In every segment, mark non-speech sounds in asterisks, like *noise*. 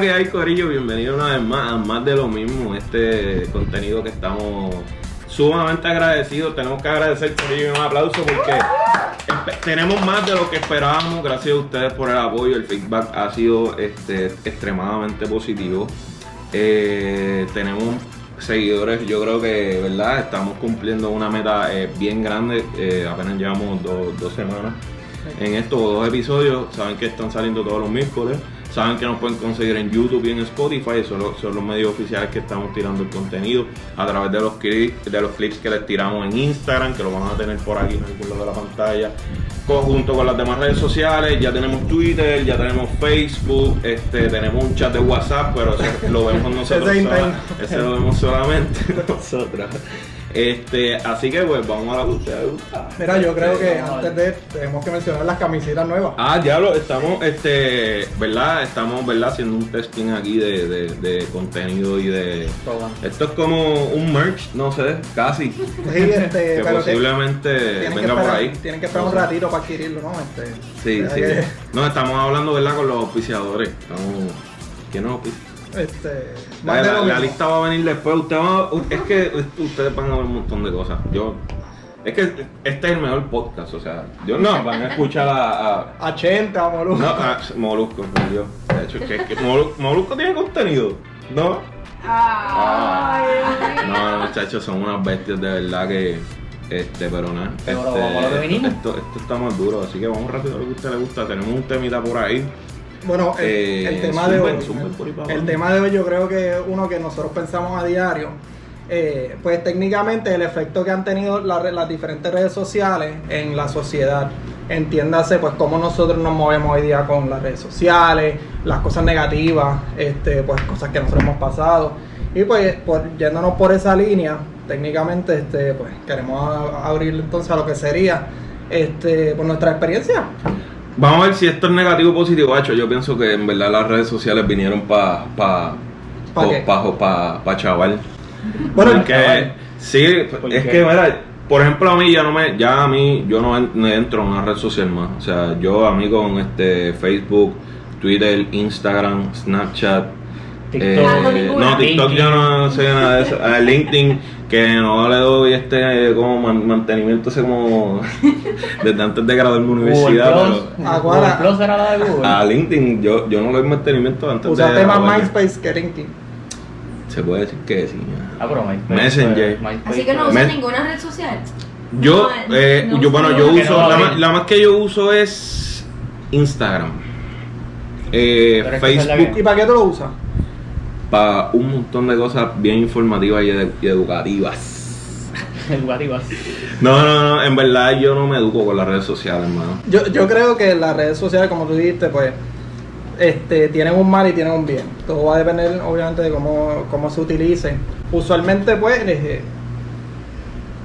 que hay, Corillo. Bienvenido una vez más a más de lo mismo. Este contenido que estamos sumamente agradecidos. Tenemos que agradecer, Corillo, un aplauso porque tenemos más de lo que esperábamos. Gracias a ustedes por el apoyo. El feedback ha sido este, extremadamente positivo. Eh, tenemos seguidores, yo creo que, ¿verdad? Estamos cumpliendo una meta eh, bien grande. Eh, apenas llevamos do- dos semanas en estos dos episodios. Saben que están saliendo todos los miércoles. Saben que nos pueden conseguir en YouTube y en Spotify. Son los, son los medios oficiales que estamos tirando el contenido a través de los, clips, de los clips que les tiramos en Instagram, que lo van a tener por aquí en algún lado de la pantalla. Junto con las demás redes sociales, ya tenemos Twitter, ya tenemos Facebook, este, tenemos un chat de WhatsApp, pero *laughs* lo vemos nosotros. Ese sola- ese lo vemos solamente *laughs* nosotros. Este, así que pues vamos a la que a ustedes les gusta. Mira, yo creo que antes de tenemos que mencionar las camisetas nuevas. Ah, ya lo estamos, este, ¿verdad? Estamos, ¿verdad? Haciendo un testing aquí de, de, de contenido y de... Todo. Esto es como un merch, no sé, casi. Sí, este, *laughs* que pero posiblemente tienen que venga por esperar- ahí. Tienen que esperar No un sé. ratito para adquirirlo, ¿no? Este, Sí, sí. que- No, estamos hablando, ¿verdad? Con los auspiciadores. Estamos... ¿Quién nos auspicia? este, La, lista va a venir después. Usted va- es que ustedes van a ver un montón de cosas. Yo... Es que este es el mejor podcast, o sea, yo no, van a escuchar a- a, *laughs* A 80, Molusco. No, ah, Molusco, por Dios. De hecho, que, que Molu- Molusco tiene contenido, ¿no? Ah. No, no, muchachos, son unas bestias de verdad que. Este, pero nada. Pero este, vamos a lo que vinimos. Esto, esto está más duro, así que vamos rápido a lo que a usted le gusta. Tenemos un temita por ahí. Bueno, el, Eh, el tema de hoy. el tema de hoy yo creo que es uno que nosotros pensamos a diario. Eh, pues técnicamente el efecto que han tenido la las diferentes redes sociales en la sociedad. Entiéndase pues cómo nosotros nos movemos hoy día con las redes sociales, las cosas negativas, este, pues cosas que nosotros hemos pasado. Y pues por, yéndonos por esa línea, técnicamente este, pues queremos a- abrir entonces a lo que sería este, por nuestra experiencia. Vamos a ver si esto es negativo o positivo, Hacho. Yo pienso que en verdad las redes sociales vinieron para. Pa, ¿Pa pa, pa, pa- pa chaval. Bueno, Porque, chaval. sí, ¿Por es qué? que, mira, por ejemplo, a mí ya no me, ya a mí, yo no, en- no entro en una red social más. O sea, yo a mí con este Facebook, Twitter, Instagram, Snapchat, TikTok. eh, Ah, no, TikTok yo no sé nada de eso. A *laughs* LinkedIn, que no le doy este como man- mantenimiento, ese como *laughs* desde antes de graduarme en Google universidad, Plus. pero Google ¿cuál? Plus era la de Google. a LinkedIn yo, yo no le doy mantenimiento antes Usaste de más graduarme. MySpace que LinkedIn. Se puede decir que sí. Ah, pero MySpace. Messenger. MySpace, Así que no usa Me- ninguna red social. Yo, No, eh, no yo bueno, yo uso, no la, más- la más que yo uso es Instagram, eh, es que Facebook, ¿Y para qué tú lo usas? Para un montón de cosas bien informativas y, edu- y educativas. *laughs* Educativas. No, no, no, en verdad yo no me educo con las redes sociales, hermano. Yo, yo creo que las redes sociales, como tú dijiste, pues este, tienen un mal y tienen un bien. Todo va a depender, obviamente, de cómo, cómo se utilice. Usualmente, pues, eh,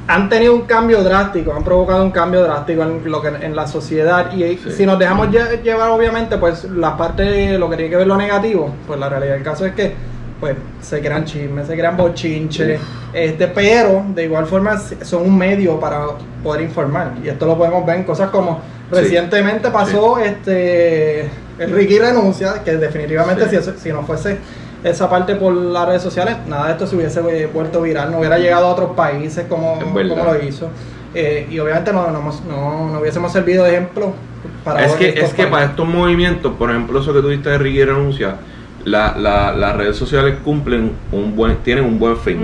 han tenido un cambio drástico, han provocado un cambio drástico en, lo que, en la sociedad. Y Sí. si nos dejamos lle- llevar, obviamente, pues, la parte, lo que tiene que ver lo negativo, pues la realidad del caso es que pues se crean chismes, se crean bochinches, este, pero de igual forma son un medio para poder informar. Y esto lo podemos ver en cosas como Sí. recientemente pasó este el Ricky renuncia, que definitivamente Sí. si, eso- si no fuese esa parte por las redes sociales, nada de esto se hubiese vuelto viral, no hubiera llegado a otros países como, como lo hizo. Eh, y obviamente no, no, no, no hubiésemos servido de ejemplo para Es que, es que para estos movimientos, por ejemplo, eso que tuviste de Ricky renuncia, la, la, las redes sociales cumplen un buen, tienen un buen fin.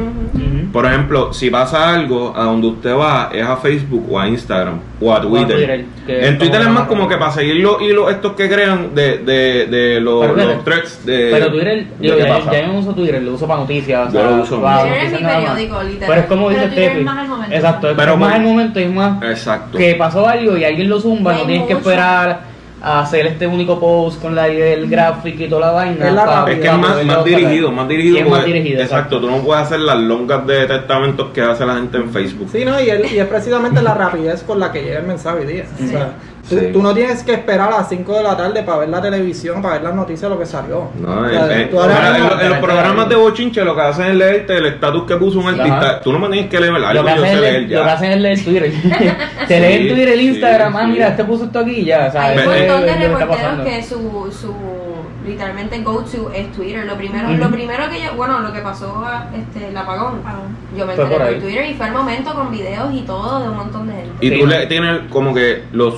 Por ejemplo, si pasa algo, a donde usted va es a Facebook o a Instagram o a a Twitter. En Twitter es más como que para seguir los hilos estos que crean de, de, de los, Pero los threads de. Pero Twitter, de yo ya, pasa. ya yo no uso Twitter, lo uso para noticias. Yo o sea, lo uso para mucho. Twitter es mi periódico, literal. Pero es como Pero dice Twitter es Steffi. más al momento. Exacto, es Pero más el momento y es más Exacto. que pasó algo y alguien lo zumba, No no tienes que esperar a hacer este único post con la del gráfico y toda la vaina. Es la rápida. Es que es más, más dirigido, más dirigido. Es más dirigido, exacto, tú no puedes hacer las longas de testamentos que hace la gente en Facebook. Sí, no, y, el- y es precisamente la rapidez con la que llega el mensaje hoy día. O sea, tú, Sí. tú no tienes que esperar a las 5 de la tarde para ver la televisión, para ver las noticias de lo que salió. No, O sea, eh, eh, tú ahora mira, mismo- en, los- en los programas de bochinche lo que hacen es leerte el estatus que puso un Ajá. artista. Tú no me tienes que leer algo, Lo que, yo hacen sé es leer lo que hacen es leer Twitter. *laughs* Te leen Twitter, el sí, Instagram, ah, sí. mira, este puso esto aquí y ya. O sea, Hay un es montón de reporteros que su, su literalmente go to es Twitter. Lo primero, lo primero que yo, bueno, lo que pasó, este, el apagón, yo me enteré por. Twitter y fue el momento con videos y todo de un montón de gente. Y Sí. tú le tienes como que los.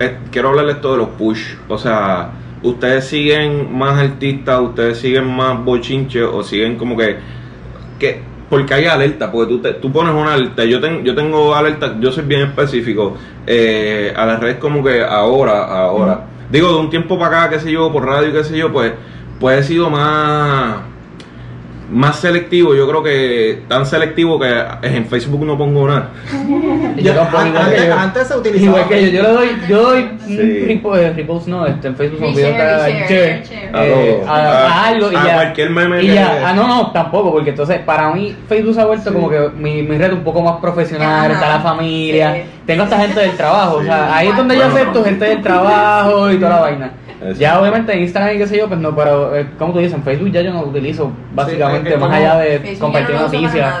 Eh, quiero hablarles todo de los push. O sea, ustedes siguen más artistas, ustedes siguen más bochinches o siguen como que. que porque hay alerta, porque tú, te- tú pones una alerta. Yo, ten- yo tengo alerta, yo soy bien específico. eh, a las redes como que ahora, ahora. Digo, de un tiempo para acá, qué sé yo, por radio, qué sé yo, pues, pues he sido más más selectivo, yo creo que tan selectivo que en Facebook no pongo nada. Yo antes, yo. antes se utilizaba. Igual que yo, yo le doy, yo doy Sí. eh, repost, no, este, en Facebook me Reshare, cada share, eh, todo. a, A- a algo y a ya. cualquier meme y que- ya. Ah, no, no, tampoco, porque entonces para mí Facebook se ha vuelto Sí. como que mi, mi red un poco más profesional, Ajá. está la familia, Sí. tengo hasta gente del trabajo, o sea, ahí es donde yo Bueno. acepto gente del trabajo y toda la vaina. Eso. Ya obviamente en Instagram y qué sé yo, pues no, pero eh, como tú dices, en Facebook ya yo no lo utilizo básicamente es más allá de Facebook compartir no noticias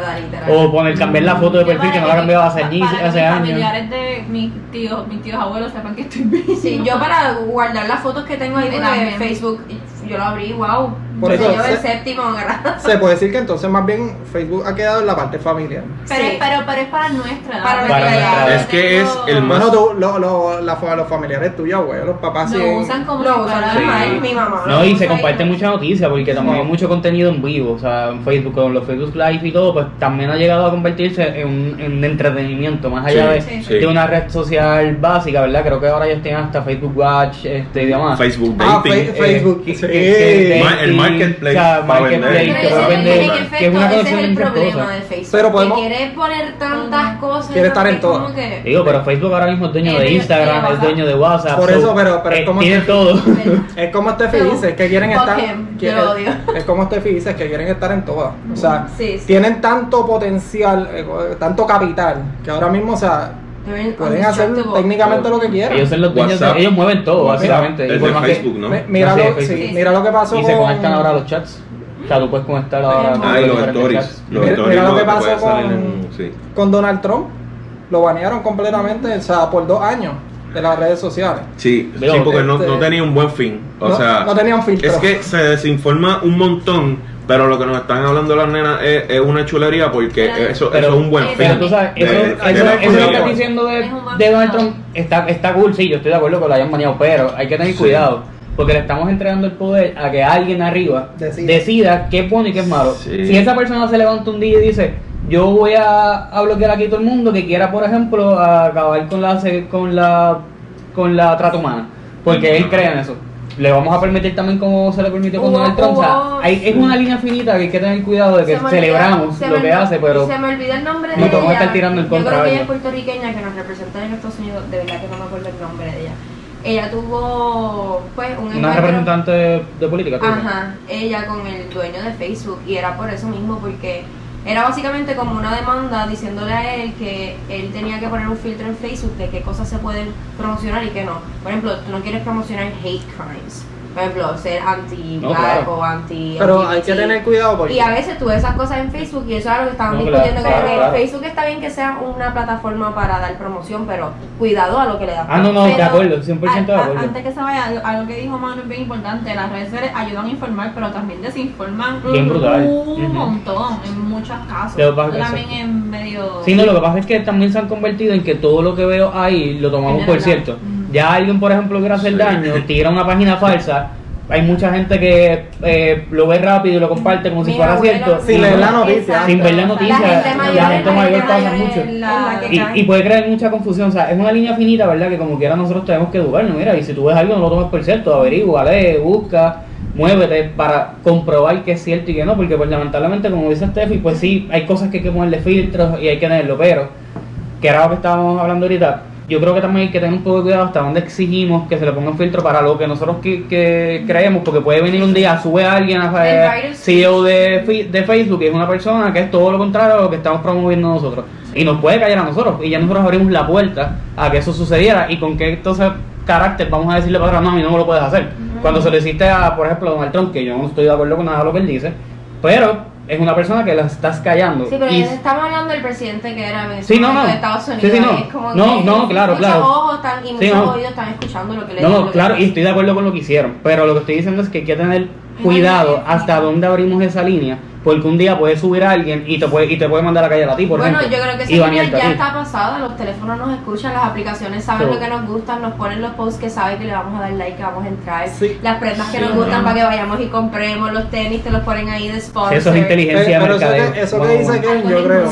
o poner cambiar la foto de perfil que no la he cambiado hace, ni- para que hace años. familiares de mis tíos, mis tíos abuelos sepan que estoy bien. Sí, yo para guardar las fotos que tengo ahí también. Facebook, yo lo abrí, wow. Por eso el se- séptimo. *laughs* Se puede decir que entonces más bien Facebook ha quedado en la parte familiar. Pero, Sí. pero, pero es para nuestra edad. Para nuestra edad. Es que es el más- Bueno, tú, lo- lo- la los familiares tuyos, abuelos, los papás Lo siguen- usan como Lo si usan fuera- normal, Sí. mi mamá. No, y se comparte mucha noticia porque también hay mucho contenido en vivo, o sea, en Facebook, con los Facebook Live y todo, pues también ha llegado a convertirse en un en entretenimiento, más allá Sí, de, sí. de una red social básica, ¿verdad? Creo que ahora ellos tienen hasta Facebook Watch este, y demás. Facebook Ah, Dating. Fe- Facebook, que- sí. que- que- Ma- el marketplace o sea, marketplace, que Pero va a vender, que es efecto, una ese cosa es el muchas problema cosas. de Facebook. Pero podemos- Que quiere poner tantas cosas. Quiere estar en que- Digo, pero Facebook ahora mismo es dueño de dueño- Instagram, de es dueño de WhatsApp. Por so, eso, pero- pero *laughs* *laughs* es eh, como tiene todo. Es como Steffi dice, es que quieren estar. Es como Steffi dice, es que quieren estar en todas. O sea, Sí, sí. tienen tanto potencial, eh, tanto capital, que ahora mismo, o sea, Pueden hacer técnicamente lo que quieran. Ellos son los dueños, de- ellos mueven todo, básicamente. es y por de más que- Facebook, ¿no? Mi- Mira, lo, Facebook. sí, mira lo que pasó Y se con- conectan ahora a los chats. O sea, tú puedes conectar ahora. Ah, y los stories. Los Mira- stories mira lo que pasó con- en- sí. con Donald Trump. Lo banearon completamente, o sea, por dos años de las redes sociales. Sí, Pero, sí, porque no, este, no tenía un buen fin. O no- sea, no tenía un filtro. Es que se desinforma un montón, pero lo que nos están hablando las nenas es, es una chulería porque Pero- eso, pero- eso es un buen pero fin. Pero tú sabes, de- eso, de eso, eso que estás diciendo de, de Donald. Trump está, está cool, sí, yo estoy de acuerdo que lo hayan baneado, pero hay que tener Sí. cuidado. Porque le estamos entregando el poder a que alguien arriba Decida. decida, qué es bueno y qué es malo. Sí. Si esa persona se levanta un día y dice, yo voy a, a bloquear aquí todo el mundo que quiera, por ejemplo, acabar con la, se- con la, con la trata humana, porque él cree en eso. Le vamos a permitir también como se le permitió con Donald Trump. Es una línea finita que hay que tener cuidado de que Se celebramos se lo que hace, pero se me olvida el nombre de ella. estar tirando en Yo contra creo de que ella es puertorriqueña que nos representa en Estados Unidos. De verdad que no me acuerdo el nombre de ella. Ella tuvo, pues, un una representante de, política. Ajá, ella con el dueño de Facebook y era por eso mismo porque era básicamente como una demanda diciéndole a él que él tenía que poner un filtro en Facebook de qué cosas se pueden promocionar y qué no. Por ejemplo, tú no quieres promocionar hate crimes. Por ejemplo, ser anti-black No, claro. o anti Pero hay que tener cuidado porque. y a veces tú ves esas cosas en Facebook y eso es algo que estaban No, discutiendo. claro, que claro. Facebook está bien que sea una plataforma para dar promoción, pero cuidado a lo que le das. Ah, no, no, de Pero, acuerdo, 100% de a- a- acuerdo. Antes que se vaya, algo- que dijo Manu es bien importante. Las redes sociales ayudan a informar, pero también desinforman Bien brutal. un montón en muchos casos. Lo también en medio. Sí, no, lo que pasa es que también se han convertido en que todo lo que veo ahí lo tomamos por cierto. Ya alguien, por ejemplo, quiere hacer Sí. daño, tira una página falsa. Hay mucha gente que eh, lo ve rápido y lo comparte como si fuera cierto. Sin leer la noticia. Sin ver la noticia, La gente mayor, la gente mayor pasa mayor mucho. la Y, puede crear mucha confusión, o sea, es una línea finita, ¿verdad? Que como quiera nosotros tenemos que educarnos, mira, y si tú ves algo no lo tomes por cierto, averigua, lee, busca, muévete para comprobar que es cierto y que no, porque pues lamentablemente como dice Steffi, pues sí, hay cosas que hay que ponerle filtros y hay que tenerlo, pero, que era lo que estábamos hablando ahorita, yo creo que también hay que tener un poco de cuidado hasta dónde exigimos que se le ponga un filtro para lo que nosotros que, que creemos, porque puede venir un día, sube a alguien, a, El. CEO de, de Facebook, que es una persona que es todo lo contrario a lo que estamos promoviendo nosotros. Y nos puede callar a nosotros. Y ya nosotros abrimos la puerta a que eso sucediera. Y con qué entonces carácter vamos a decirle para atrás, no, a mí no me lo puedes hacer. Cuando se lo hiciste a, por ejemplo, a Donald Trump, que yo no estoy de acuerdo con nada de lo que él dice, pero es una persona que la estás callando. Sí, pero Y- estamos hablando del presidente que era Sí, no, no. de Estados Unidos. Sí, sí, no. es como No, que no, claro, muchos claro. ojos están, y muchos no. oídos están escuchando lo que le No, no, claro, y estoy de acuerdo con lo que hicieron, pero lo que estoy diciendo es que hay que tener cuidado hasta dónde abrimos esa línea, porque un día puede subir a alguien y te puede, y te puede mandar a callar a ti, por Bueno, ejemplo. yo creo que a ya ti. está pasada, los teléfonos nos escuchan, las aplicaciones saben Sí. lo que nos gusta, nos ponen los posts que saben que le vamos a dar like, que vamos a entrar, Sí. las prendas que Sí, nos gustan no. para que vayamos y compremos, los tenis te los ponen ahí de sponsor. Eso es inteligencia Eh, de pero eso que, eso que dice. Ken, yo creo.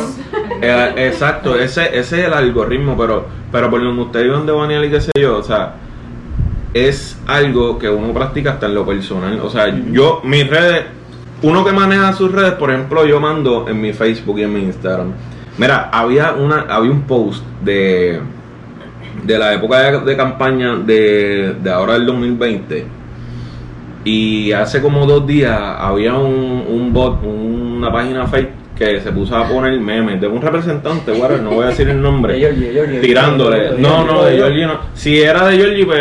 Eh, exacto, ese, ese es el algoritmo, pero, pero por el ministerio donde banear y qué sé yo, o sea, es algo que uno practica hasta en lo personal. O sea, yo, mis redes, uno que maneja sus redes, por ejemplo, yo mando en mi Facebook y en mi Instagram. Mira, había una, había un post de, de la época de, de campaña de, de ahora del 2020. Y hace como dos días había un, un bot, una página fake que se puso a poner memes de un representante, whatever, no voy a decir el nombre, De Georgie, de Georgie. tirándole. De No, no, de Georgie. Georgie no. Si era de Georgie, pues,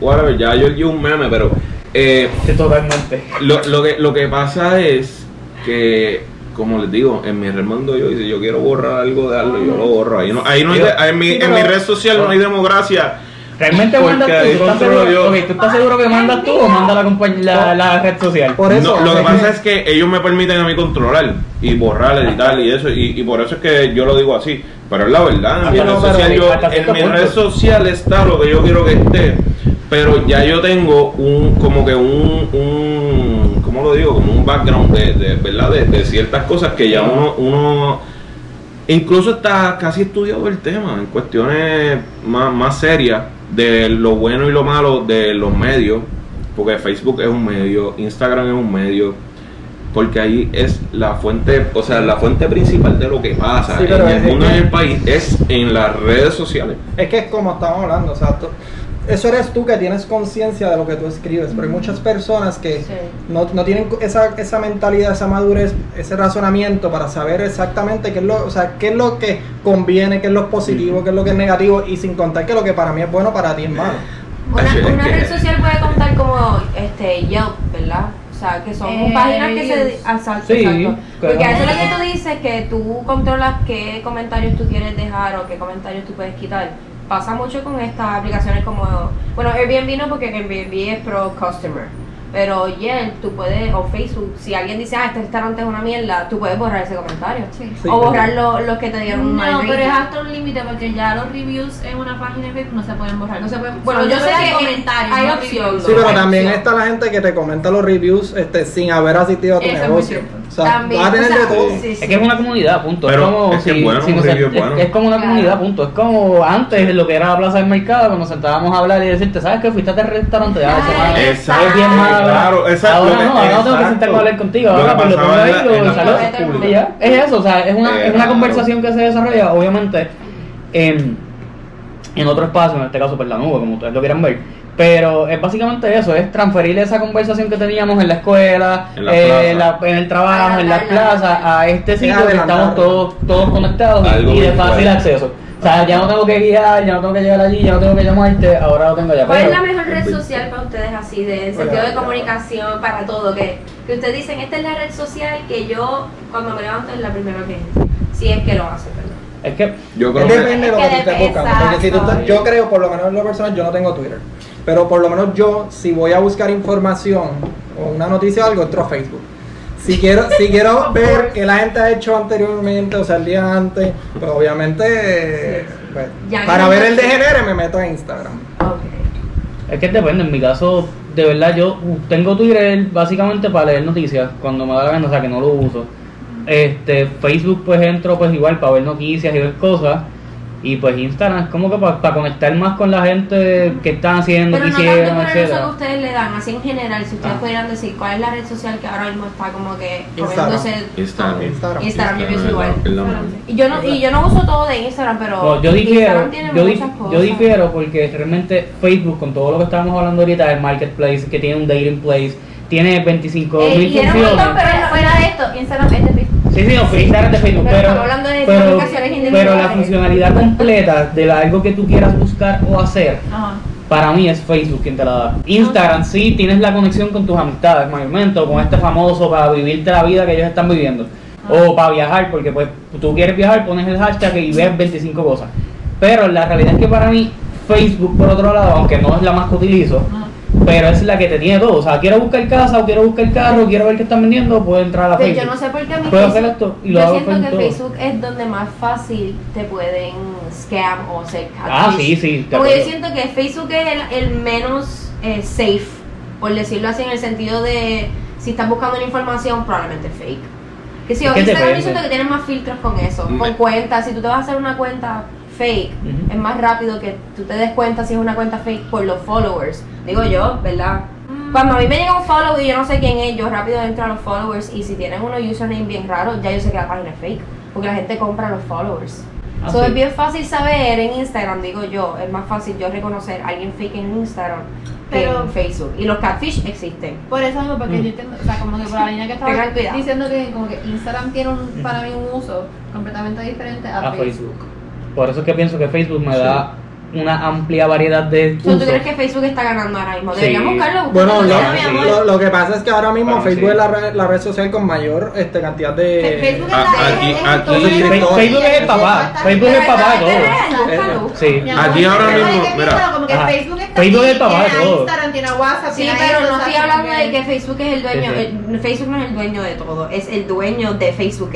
whatever, ya Georgie es un meme, pero eh, Sí, totalmente. lo, lo, que, lo que pasa es que, como les digo, en mi red mando yo, y si yo quiero borrar algo de algo, yo lo borro. Ahí no, ahí no hay, en, mi, en mi red social no hay democracia. ¿Realmente Porque mandas tú? ahí ¿Tú estás, seguro, yo. ok, ¿Tú estás seguro que mandas tú o manda la, la, la red social? Por eso. No, lo que pasa es que ellos me permiten a mí controlar y borrar, editar y eso, y, y por eso es que yo lo digo así. Pero es la verdad, en mi Ah, red no, social, yo- en mi red social está lo que yo quiero que esté, pero ya yo tengo un, como que un, un ¿cómo lo digo? Como un background de, de ¿verdad? De, de ciertas cosas que ya uno, uno incluso está casi estudiado el tema en cuestiones más, más serias de lo bueno y lo malo de los medios, porque Facebook es un medio, Instagram es un medio, porque ahí es la fuente, o sea, la fuente principal de lo que pasa Sí, en pero el mundo y en el país es en las redes sociales. Es que es como estamos hablando, o sea, tú- eso eres tú que tienes conciencia de lo que tú escribes, pero hay muchas personas que Sí. no, no tienen esa, esa mentalidad, esa madurez, ese razonamiento para saber exactamente qué es lo, o sea, qué es lo que conviene, qué es lo positivo, qué es lo que es negativo, y sin contar que lo que para mí es bueno para ti es malo. Una, una red social puede contar como este Yelp. O sea, que son Eh, páginas que se... reviews. Exacto, Sí, exacto. que Porque no- eso es lo que tú dices, que tú controlas qué comentarios tú quieres dejar o qué comentarios tú puedes quitar. Pasa mucho con estas aplicaciones como... Bueno, Airbnb no, porque Airbnb es pro customer. Pero Yelp, tú puedes, o Facebook, si alguien dice, ah, este restaurante es una mierda, tú puedes borrar ese comentario. Sí. Sí, o borrar lo- los que te dieron un mal No, pero es hasta un límite porque ya los reviews en una página de Facebook no se pueden borrar. No se pueden. Bueno, yo sé que comentarios. hay opción. Sí, pero hay también opción. está la gente que te comenta los reviews este, sin haber asistido a tu Eso negocio. O sea, También, vas a tener o sea, de todo. sí, sí. Es que es una comunidad, punto. Pero es como es si- es bueno, si un no se- review es es- bueno. es como una Claro. comunidad, punto. Es como antes lo que era la plaza del mercado, cuando nos sentábamos a hablar y decirte, ¿sabes qué? Fuiste a este restaurante, madre exacto, es bien mala. Claro, exacto, Ahora no, ahora no tengo que sentarme a hablar contigo, ahora pues lo pongo ahí lo saludo. Y ya, es eso, o sea, es una, es una Claro. conversación que se desarrolla, obviamente, en, en otro espacio, en este caso, por la nube, como ustedes lo quieran ver. Pero es básicamente eso, es transferir esa conversación que teníamos en la escuela, En la eh, la- en el trabajo, en las plazas, a este sitio que estamos todos, todos conectados Algo y de fácil acceso. O sea, ya no tengo que guiar, ya no tengo que llegar allí, ya no tengo que llamarte, ahora lo tengo ya. ¿Cuál es la mejor red social para ustedes así, de sentido de comunicación, para todo? Que, que ustedes dicen, esta es la red social que yo cuando me levanto es la primera que entro. Si es que lo hacen, ¿verdad? Es que Yo creo que depende de lo que que tú estés buscando. Porque si tú exacto. estás- yo creo, por lo menos en lo personal, yo no tengo Twitter. Pero por lo menos yo, si voy a buscar información o una noticia o algo, entro a Facebook. Si quiero, si quiero *laughs* ver qué la gente ha hecho anteriormente, o sea, el día antes, pues obviamente, pues, para que ver el degenere me meto a Instagram. Ok. Es que depende, en mi caso, de verdad, yo tengo Twitter básicamente para leer noticias cuando me da la gana, o sea que no lo uso. Este, Facebook pues entro pues igual para ver noticias y ver cosas. Y pues Instagram es como que para conectar más con la gente que están haciendo, Pero que no tanto hicieron, por el uso que ustedes le dan, así en general, si ustedes Ah. pudieran decir cuál es la red social que ahora mismo está como que Instagram. comiéndose Instagram. Instagram. Instagram, yo pienso igual. Y yo no, y yo no uso todo de Instagram, pero No, yo difiero, Instagram tiene yo, muchas cosas. yo difiero porque realmente Facebook, con todo lo que estábamos hablando ahorita, el marketplace, que tiene un dating place, tiene 25 Eh, mil y era un funciones. montón, pero fuera de esto, Instagram es de Facebook. Sí, sí, no, Instagram de Facebook, Pero pero, hablando de pero, pero la funcionalidad completa de la- algo que tú quieras buscar o hacer Ajá. para mí es Facebook quien te la da. Instagram sí tienes la conexión con tus amistades mayormente, o con este famoso para vivirte la vida que ellos están viviendo. O para viajar, porque pues tú quieres viajar, pones el hashtag y ves 25 cosas. Pero la realidad es que para mí Facebook por otro lado, aunque no es la más que utilizo. Pero es la que te tiene todo. O sea, quiero buscar casa o quiero buscar carro, quiero ver qué están vendiendo, puedo entrar a Pues Facebook. yo no sé por qué a mí Puedo hacer esto y lo yo hago siento que todo. Facebook es donde más fácil te pueden scam o ser Ah, sí, sí, Porque yo siento que Facebook es el, el menos eh, safe, por decirlo así, en el sentido de si estás buscando una información, probablemente fake. Que si yo Instagram yo siento que tienes más filtros con eso, Me- con cuentas. Si tú te vas a hacer una cuenta fake, es más rápido que tú te des cuenta si es una cuenta fake por los followers. Digo yo, ¿verdad? Cuando a mí me llega un follow y yo no sé quién es, yo rápido entro a los followers y si tienen unos username bien raros, ya yo sé que la página es fake. Porque la gente compra los followers. Ah, So, sí. Es bien fácil saber en Instagram, digo yo, es más fácil yo reconocer a alguien fake en Instagram que Pero- en Facebook. Y los catfish existen. Por eso mismo, porque Mm. yo entiendo, o sea, como que por la línea que estaba diciendo que como que Instagram tiene un, para mí un uso completamente diferente a, a Facebook. Facebook. Por eso es que pienso que Facebook me da una amplia variedad de So, ¿Tú usos. crees que Facebook está ganando ahora mismo? Sí. Deberíamos buscarlo. Bueno, lo, ya, mi amor. lo- lo que pasa es que ahora mismo Bueno, Facebook sí. es la, red- la red social con mayor este, cantidad de... Facebook es Ah, la aquí- es- es aquí- Facebook-. Facebook es el papá. Facebook es el papá de todo. Sí. Aquí ahora mismo, mira. como que. Facebook Facebook es el papá de tiene todo. Instagram, tiene WhatsApp, Sí, pero no estoy hablando de que Facebook es el dueño. Sí, sí. Facebook no es el dueño de todo, es el dueño de Facebook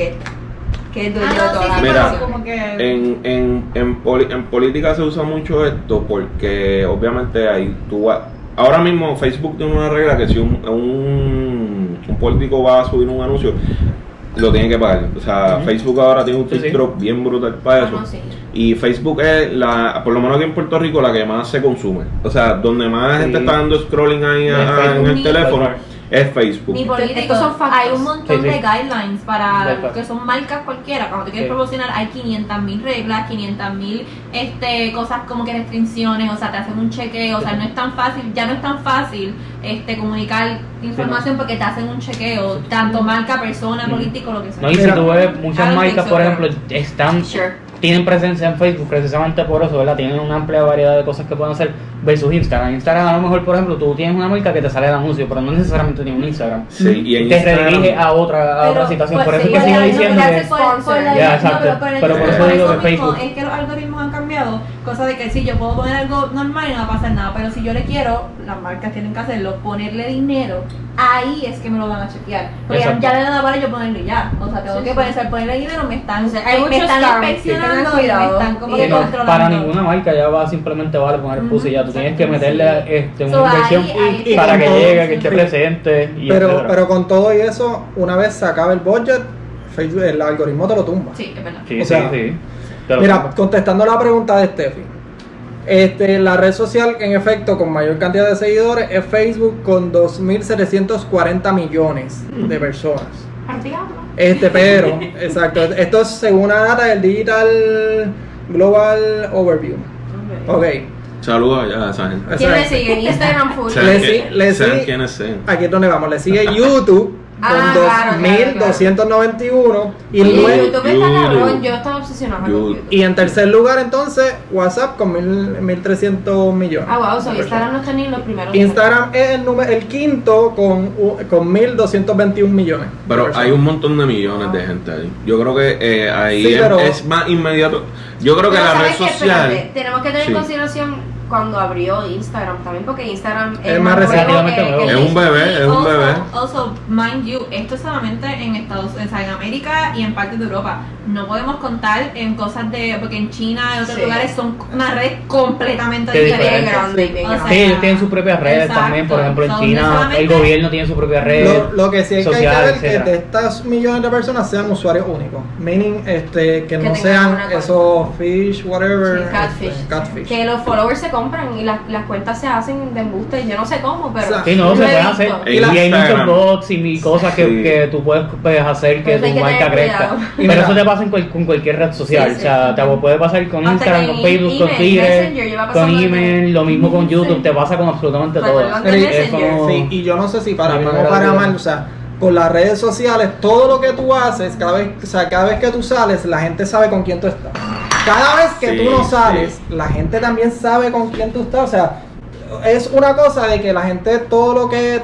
que, es dueño Ah, de las sí, Mira, como que... En, en, en, poli- en política se usa mucho esto porque obviamente ahí tú va- ahora mismo Facebook tiene una regla que si un, un, un político va a subir un anuncio lo tiene que pagar. O sea. Facebook ahora tiene un sí. filtro bien brutal para Ah, eso. no, sí. Y Facebook es la, por lo menos aquí en Puerto Rico, la que más se consume. O sea, donde más Sí. gente está dando scrolling ahí a- en el teléfono es Facebook. Ni Estos políticos son Hay un montón Sí, sí. de guidelines para Exacto. que son marcas cualquiera. Cuando tú quieres Sí. promocionar, hay 500 mil reglas, 500 mil este, cosas como que restricciones. O sea, te hacen un chequeo. O sea, no es tan fácil, ya no es tan fácil este, comunicar información porque te hacen un chequeo, tanto marca, persona, político, lo que sea. No, y si tú ves muchas marcas, por ejemplo, están Sure. Tienen presencia en Facebook precisamente por eso, ¿verdad? Tienen una amplia variedad de cosas que pueden hacer versus Instagram. Instagram a lo mejor, por ejemplo, tú tienes una marca que te sale el anuncio, pero no necesariamente tiene un Instagram. Sí, y en te Instagram- redirige a otra, a otra situación. pues, Por eso sí, es que sigo diciendo no, que... por- por pero por el- Pero por eso digo que mismo, Facebook- Es que los algoritmos cosa de que si yo puedo poner algo normal y no va a pasar nada, pero si yo le quiero, las marcas tienen que hacerlo, ponerle dinero, ahí es que me lo van a chequear. Porque ya, Exacto. ya le da para yo ponerle ya. O sea, tengo Sí, que sí. al ponerle dinero, me están, O sea, hay me están scams, inspeccionando y me están como Sí, que no, controlando. para ninguna marca ya va simplemente vale poner pussy ya tú tienes que meterle sí. este, una So, inversión ahí sí para que todo, llegue, que esté sí. presente y Pero, etcétera. pero con todo y eso, una vez se acaba el budget, Facebook, el algoritmo te lo tumba. Sí, es verdad. sí, o sí, sea, sí. Mira, pongo. contestando la pregunta de Steffi. Este, la red social en efecto con mayor cantidad de seguidores es Facebook con 2.740 millones de personas. Este, pero, *laughs* exacto, esto es según una data del Digital Global Overview. Ok, Saludos allá a esa gente. ¿Quién le sigue? Instagram full. Le le sean si- quienes sean. Aquí es donde vamos. Le sigue YouTube con Ah, claro, claro, 2.291 y luego YouTube está cabrón, yo estaba obsesionada con YouTube. YouTube. y en tercer lugar entonces WhatsApp con mil- 1.300 millones. Ah, wow, de Instagram no está ni en los primeros. Instagram es el, número, el quinto con, con 1.221 millones. Pero personas. hay un montón de millones de gente ahí. Yo creo que eh, ahí Sí, es, pero- es más inmediato. Yo creo que la red social. Espérate, tenemos que tener Sí. en consideración cuando abrió Instagram también, porque Instagram Es más nuevo relativamente que- nuevo. que Es un bebé, es un bebé. Also, mind you, esto es solamente en Estados sea, en América y en partes de Europa. No podemos contar en cosas de. Porque en China y otros Sí. lugares son una red completamente diferente. grande, O. Sí, ellos tienen sus propias redes Exacto. también, por ejemplo en Son China el gobierno tiene su propia red. Lo, lo que sí hay que, hay que social, ver que de estas millones de personas sean usuarios únicos. Meaning este, que, no tengan sean esos fish, whatever. Sí, catfish. este, catfish. Que los followers se compran y las, las cuentas se hacen de embuste. Yo no sé cómo, pero. O sea, Sí, no, se pueden hacer. En Y, hay muchos bots y cosas que, Sí. que tú puedes, puedes hacer que hay tu que marca crezca. Pero mira- eso te pasa en cual- con cualquier red social. Sí, sí. O sea, te puede pasar con Hasta Instagram, con Facebook, con Twitter, con email, lo mismo con. YouTube, te pasa con absolutamente ¿Te todo. como- Sí, y yo no sé si para manera o para mal, o sea, con las redes sociales, todo lo que tú haces, cada vez, o sea, cada vez que tú sales, la gente sabe con quién tú estás. Cada vez que Sí, tú no sí. sales, la gente también sabe con quién tú estás, o sea, es una cosa de que la gente todo lo que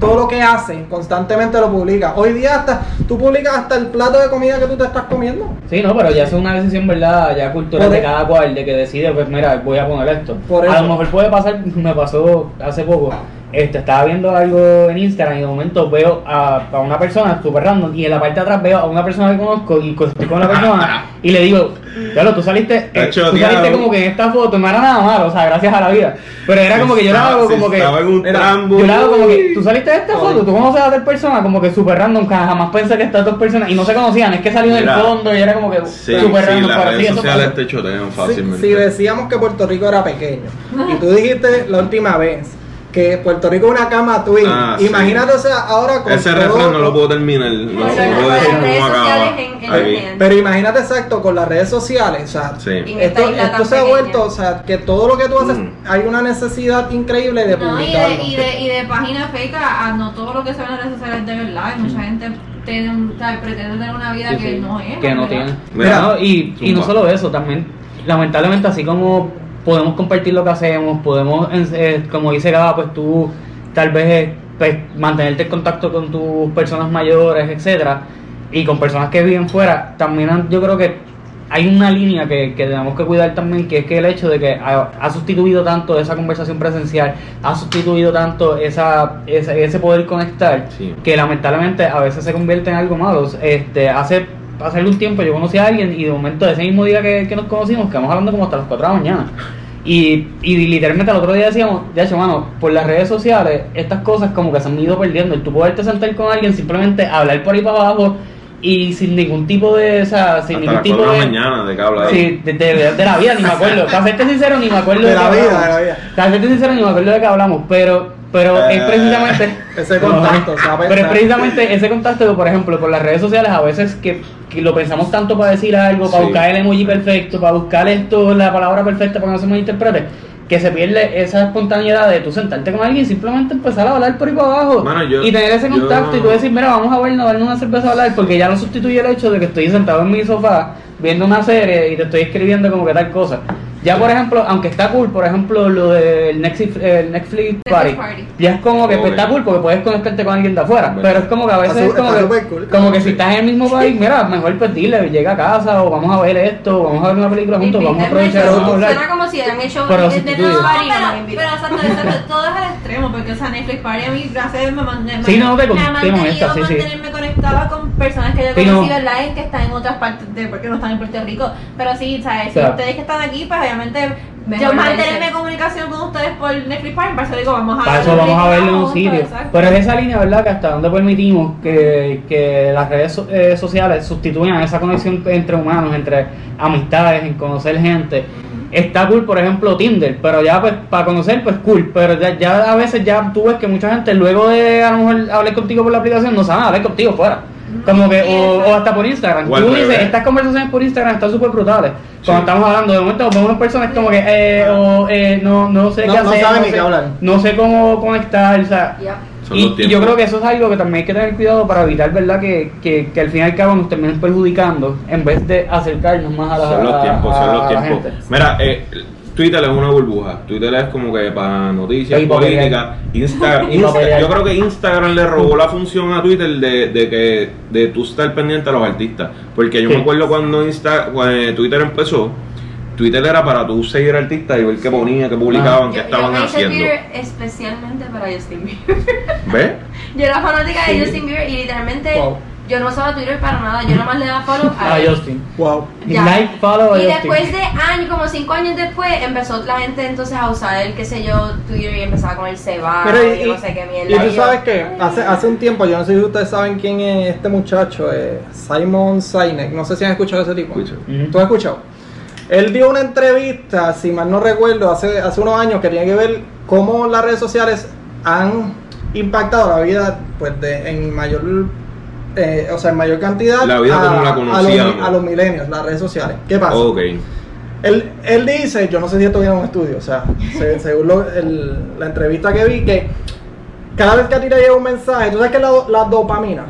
todo lo que hace constantemente lo publica. Hoy día hasta tú publicas hasta el plato de comida que tú te estás comiendo. Sí, no, pero ya es una decisión, ¿verdad? Ya cultural de e- cada cual, de que decide, pues mira, voy a poner esto. Por A lo mejor puede pasar, me pasó hace poco, este, estaba viendo algo en Instagram y de momento veo a, a una persona super random y en la parte de atrás veo a una persona que conozco y estoy con la persona y le digo, claro, tú saliste, eh, tú saliste como que en esta foto, no era nada malo, o sea, gracias a la vida. Pero era como que yo la hago como que... Estaba en un trambo. Yo le hago como que, tú saliste de esta Oye. foto, tú conoces a tal persona, como que super random, jamás pensé que estas dos personas, y no se conocían, es que salió del fondo y era como que Sí, super sí, random. las para ti, redes sociales Si, si decíamos que Puerto Rico era pequeño y tú dijiste la última vez que Puerto Rico es una cama twin, Ah, sí. imagínate, o sea, ahora con Ese todo- refrán no lo puedo terminar. No, no puedo decir cómo acaba. en- en Pero imagínate exacto con las redes sociales, o sea, Sí. Esto, esto se ha vuelto, o sea, que todo lo que tú haces, Mm. hay una necesidad increíble de No, y publicarlo. de, y de, y de páginas fake a, a no todo lo que se ve en las redes sociales es de verdad. Y mucha gente tiene un, o sea, pretende tener una vida Sí, que sí, no es. que no ¿verdad? tiene. Mira, y, y no solo eso, también, lamentablemente, así como podemos compartir lo que hacemos, podemos, eh, como dice Gaba, pues tú tal vez eh, pues, mantenerte en contacto con tus personas mayores, etcétera, y con personas que viven fuera, también yo creo que hay una línea que, que tenemos que cuidar también, que es que el hecho de que ha, ha sustituido tanto esa conversación presencial, ha sustituido tanto esa, esa- ese poder conectar, Sí. que lamentablemente a veces se convierte en algo malo. Este, hace, hace un tiempo yo conocí a alguien y de momento ese mismo día que, que nos conocimos, quedamos hablando como hasta las 4 de la mañana. Y, y literalmente al otro día decíamos, ya hecho, mano, por las redes sociales, estas cosas como que se han ido perdiendo. El tú poderte sentar con alguien, simplemente hablar por ahí para abajo y sin ningún tipo de, o sea, sin Hasta ningún las tipo 4 de la de... mañana, ¿de qué? Sí, de, de- de la vida, ni me acuerdo. Para serte sincero, ni me acuerdo De la vida, hablamos. de la vida. Para serte sincero, ni me acuerdo de qué hablamos, pero, pero es Eh, precisamente... Ese contacto, ¿sabes? Pero es precisamente ese contacto que, por ejemplo, por las redes sociales a veces que, que lo pensamos tanto para decir algo, para Sí. buscar el emoji perfecto, para buscar esto, la palabra perfecta para que no se malinterprete, que se pierde esa espontaneidad de tú sentarte con alguien y simplemente empezar a hablar por ahí para abajo yo- y tener ese yo- contacto y tú decir, mira, vamos a vernos, darnos una cerveza a hablar, porque ya no sustituye el hecho de que estoy sentado en mi sofá viendo una serie y te estoy escribiendo como que tal cosa. Ya, por ejemplo, aunque está cool, por ejemplo, lo del Netflix, el Netflix Party, Party. ya es como que pues, Ok. está cool porque puedes conectarte con alguien de afuera, Bueno. pero es como que a veces es como que, súper cool. como que si estás en el mismo país, mira, mejor pues dile, llega a casa o vamos a ver esto, vamos a ver una película juntos, vamos a aprovechar Pero. Suena como si Pero de- de sustituye. Netflix No, Party y no me han pero, pero invitado. exacto, exacto, todo es al extremo, porque o sea, Netflix Party a mí hace me, Sí, no, te me ha mantenido sí. conectada con personas que yo Sí, conocí, no. ¿verdad? En que están en otras partes de, porque no están en Puerto Rico, pero sí, ¿sabes? Si ustedes que están aquí, pues obviamente Mejor yo mantenerme en comunicación con ustedes por Netflix Party, para eso digo, vamos a Para eso vamos a verlo en un sitio. exacto. Pero es esa línea, ¿verdad? Que hasta donde permitimos que, que las redes so- eh, sociales sustituyan esa conexión entre humanos, entre amistades, en conocer gente. Está cool, por ejemplo, Tinder, pero ya pues para conocer, pues cool. Pero ya, ya a veces ya tú ves que mucha gente luego de a lo mejor hablar contigo por la aplicación no saben hablar contigo fuera. Como que, o, o hasta por Instagram. Tú dices, estas conversaciones por Instagram están súper brutales. Cuando Sí. estamos hablando, de momento vemos personas como que, eh, o, eh, no, no sé No- qué no hacer. saben ni sé- qué hablar. no sé cómo conectar, o sea, y, yo creo que eso es algo que también hay que tener cuidado para evitar, ¿verdad? Que, que, que al fin y al cabo nos terminen perjudicando en vez de acercarnos más a la, Son los a- tiempos, a son los la tiempos. gente. Mira, eh, Twitter es una burbuja. Twitter es como que para noticias políticas. Instagram, *laughs* Insta- yo creo que Instagram le robó la función a Twitter de, de que de tú estar pendiente a los artistas. Porque yo Sí. me acuerdo cuando Insta, cuando Twitter empezó, Twitter era para tú seguir artistas y ver qué ponía, qué publicaban, Ah. qué Yo, estaban yo me hice haciendo. Twitter especialmente para Justin Bieber. ¿Ves? *laughs* Yo era fanática Sí. de Justin Bieber y literalmente Wow. Yo no usaba Twitter para nada. Yo nomás le daba follow a A él. Justin. Wow. Ya. Like, follow a Y Justin. después de años, como cinco años después, empezó la gente entonces a usar el, qué sé yo, Twitter y empezaba con el Seba, Pero y, no sé qué mierda. y tú yo- sabes que hace, hace un tiempo, yo no sé si ustedes saben quién es este muchacho, eh, Simon Sinek, no sé si han escuchado ese tipo. Escucho. ¿Tú has escuchado? Él dio una entrevista, si mal no recuerdo, hace, hace unos años que que ver cómo las redes sociales han impactado la vida pues de, en mayor eh, o sea en mayor cantidad La vida a, como la a los, conocíamos. a los milenios, las redes sociales. ¿Qué pasa? Ok. Él, él dice, yo no sé si esto viene en un estudio, o sea, se- *laughs* según lo- el- la entrevista que vi, que cada vez que a ti te llega un mensaje, ¿tú sabes qué es la, la dopamina?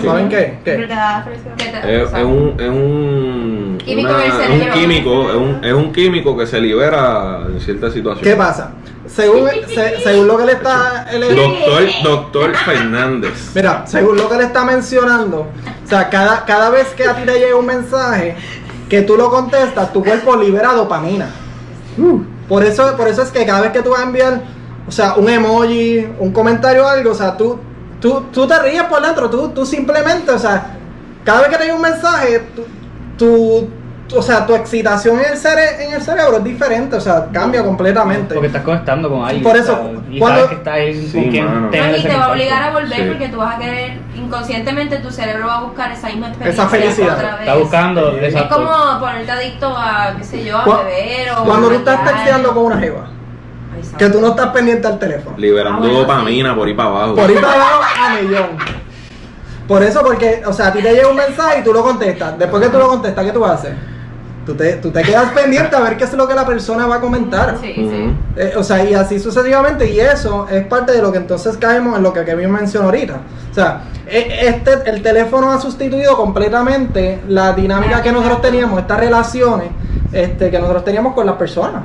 Sí. ¿Saben qué? ¿Qué? te da felicidad. ¿Qué te- Es, es un, es un, Químico una- es un químico, es un, es un químico que se libera en ciertas situaciones. ¿Qué pasa? Según, se- según lo que le está. es- Doctor, doctor Fernández. Mira, según lo que le está mencionando, o sea, cada, cada vez que a ti te llega un mensaje, que tú lo contestas, tu cuerpo libera dopamina. Por eso, por eso es que cada vez que tú vas a enviar, o sea, un emoji, un comentario o algo, o sea, tú, tú, tú te ríes por dentro, tú, tú simplemente, o sea, cada vez que te llega un mensaje, tú, tú- o sea, tu excitación en el, cere- en el cerebro es diferente, o sea, cambia completamente. Porque estás conectando con alguien. Por eso, sea, y cuando- sabes que estás ahí Sí, con quien No, te va a obligar a volver Sí. porque tú vas a querer, inconscientemente tu cerebro va a buscar esa misma experiencia. Esa felicidad. otra vez. Está buscando, Sí. Es como ponerte adicto a, qué sé yo, a Cu- beber o Cuando a tú estás texteando con una jeva, que tú no estás pendiente al teléfono. Liberando Ah, bueno, dopamina por ahí para abajo. Por ahí para abajo a millón. Por eso, porque, o sea, a ti te llega un mensaje y tú lo contestas. Después que tú lo contestas, ¿qué tú haces? Tú te, tú te quedas pendiente a ver qué es lo que la persona va a comentar. Sí, sí. Eh, o sea, y así sucesivamente, y eso es parte de lo que entonces caemos en lo que Kevin mencionó ahorita. O sea, e- este, el teléfono ha sustituido completamente la dinámica que nosotros teníamos, estas relaciones este, que nosotros teníamos con las personas.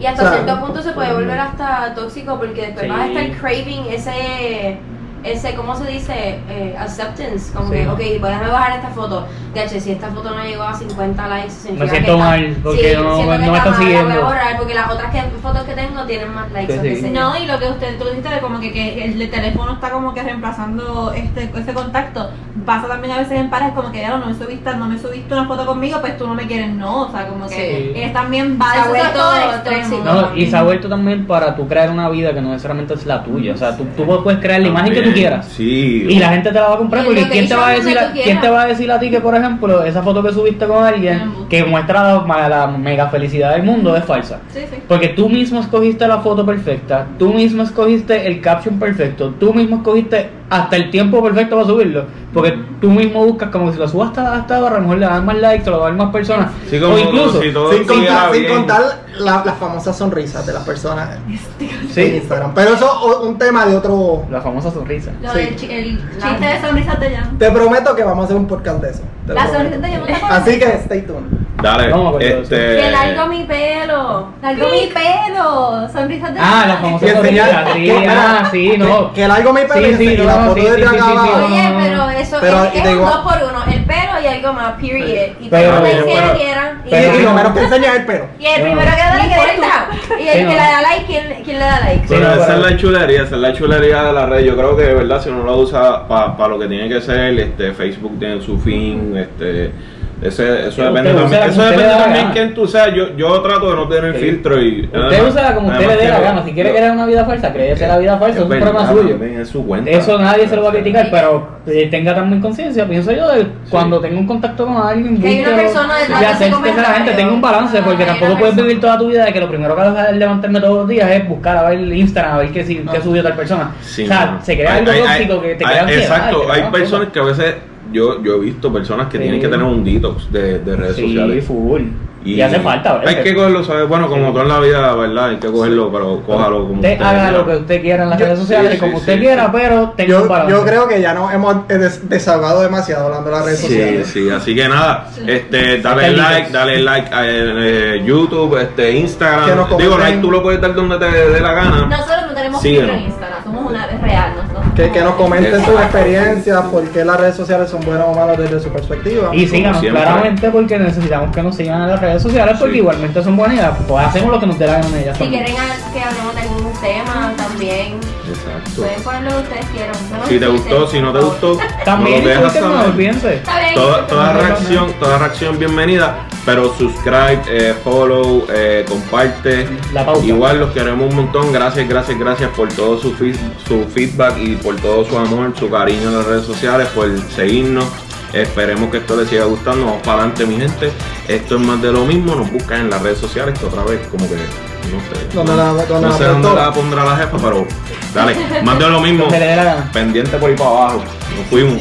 Y hasta O sea, cierto punto se puede volver hasta tóxico porque después Sí. vas a estar craving ese, ese ¿cómo se dice? Eh, acceptance. Como Sí. que, ok, pues déjame bajar esta foto. De hecho, si esta foto no llegó a 50 likes, significa siento que está- mal, porque sí, no- siento que no me está están La voy a borrar porque las otras que, fotos que tengo tienen más likes. Sí, sí. No, y lo que usted tú dijiste de como que, que el teléfono está como que reemplazando este ese contacto. Pasa también a veces en parejas como que ya no me subiste, no me subiste una foto conmigo, pues tú no me quieres, no, o sea, como que Sí. es también va Se vuelto. No, y se ha vuelto también para tú crear una vida que no necesariamente es la tuya. O sea, tú, tú puedes crear la imagen que tú Quieras. Sí. Y la gente te la va a comprar porque ¿quién te va a decir a, quién te va a decir a ti que por ejemplo esa foto que subiste con alguien que muestra la, mega felicidad del mundo es falsa? Sí, sí. Porque tú mismo escogiste la foto perfecta, tú mismo escogiste el caption perfecto, tú mismo escogiste hasta el tiempo perfecto para subirlo. Porque tú mismo buscas como que si lo subas hasta, hasta ahora, a lo mejor le dan más likes, te lo dan más personas. Sí, o incluso, si todo Sin contar, sin contar la- las famosas sonrisas de las personas en sí, Instagram. Pero eso es un tema de otro. la famosa sonrisa. Lo Sí. del chi- el chiste de sonrisas de Jan. Te prometo que vamos a hacer un podcast de eso. te lo La prometo. sonrisa de Jan. Así que stay tuned. Dale, No de este. Que largo mi pelo. Largo mi pelo, sonrisas de Ah, la famosa sonrisa. Sí, que- ah, sí, no. Que largo mi pelo Sí, y sí, no, la no, foto sí, desde acá abajo. no, Oye, no, pero no. eso Pero, es, es te un digo- dos por uno. El pelo y algo más, period. Y Pero- pero- hicieron. Y pero- Y, y lo no. menos que enseña es el pelo. Y el No. primero que No da like importa. Y el que no. le da like, ¿quién, quién le da like? Pero no, esa es la chulería, esa es la chulería de la red. Yo creo que de verdad si uno lo usa para lo que tiene que ser, este Facebook tiene su fin, este ese, eso depende también, eso depende también quién tú seas. Yo, yo trato de no tener Sí. filtro y Usted usa como usted le dé la gana. Si quiere crear una vida falsa, créese la vida falsa. Es un verdad, problema suyo. también es su cuenta. Eso nadie se lo va a criticar, pero eh, tenga también conciencia, pienso yo, de cuando tenga un contacto con alguien, Que hay una persona detrás de ese la gente tenga un balance, porque tampoco puedes vivir toda tu vida de que lo primero que hagas es levantarme todos los días es buscar a ver el Instagram, a ver qué, si- qué subió tal persona. Sí, o sea, se crea algo tóxico que te crea ansiedad. Exacto, hay personas que a veces yo, yo he visto personas que Sí. tienen que tener un detox de, de redes Sí, sociales. full. Y, hace falta, ¿verdad? Hay que cogerlo, ¿sabes? Bueno, como todo en la vida, ¿verdad? Hay que cogerlo, pero cójalo como Usted haga quiera. lo que usted quiera en las Yo- redes sociales, sí, como sí, usted sí, quiera, sí. pero tenga un Yo, balance. yo creo que ya nos hemos des- desahogado demasiado hablando de las redes Sí, sociales. sí, así que nada, este, dale like, dale like a eh, YouTube, este, Instagram. Digo, like tú lo puedes dar donde te dé la gana. Nosotros no tenemos Sí, Instagram, somos una vez real. Que, que nos comenten sus experiencias, por qué las redes sociales son buenas o malas desde su perspectiva. Y síganos siempre. claramente porque necesitamos que nos sigan en las redes sociales porque Sí. igualmente son buenas ideas. Pues hacemos lo que nos dé la gana en ellas Si también. quieren a- que hablemos de algún tema también, Exacto. pueden poner lo que ustedes quieran. No Si te gustó, si no te gustó, También no lo dejas saber. bien. Toda, toda reacción, toda reacción bienvenida, pero subscribe, eh, follow, eh, comparte. La pauta. Igual los queremos un montón. Gracias, gracias, gracias por todo su, su feedback y por todo su amor, su cariño en las redes sociales, por seguirnos. Esperemos que esto les siga gustando. Vamos para adelante, mi gente. Esto es más de lo mismo. Nos buscan en las redes sociales que otra vez, como que no sé. Donde la- no la sé dónde la pondrá la jefa, pero dale, más de lo mismo. *laughs* Pendiente por ahí para abajo. Nos fuimos.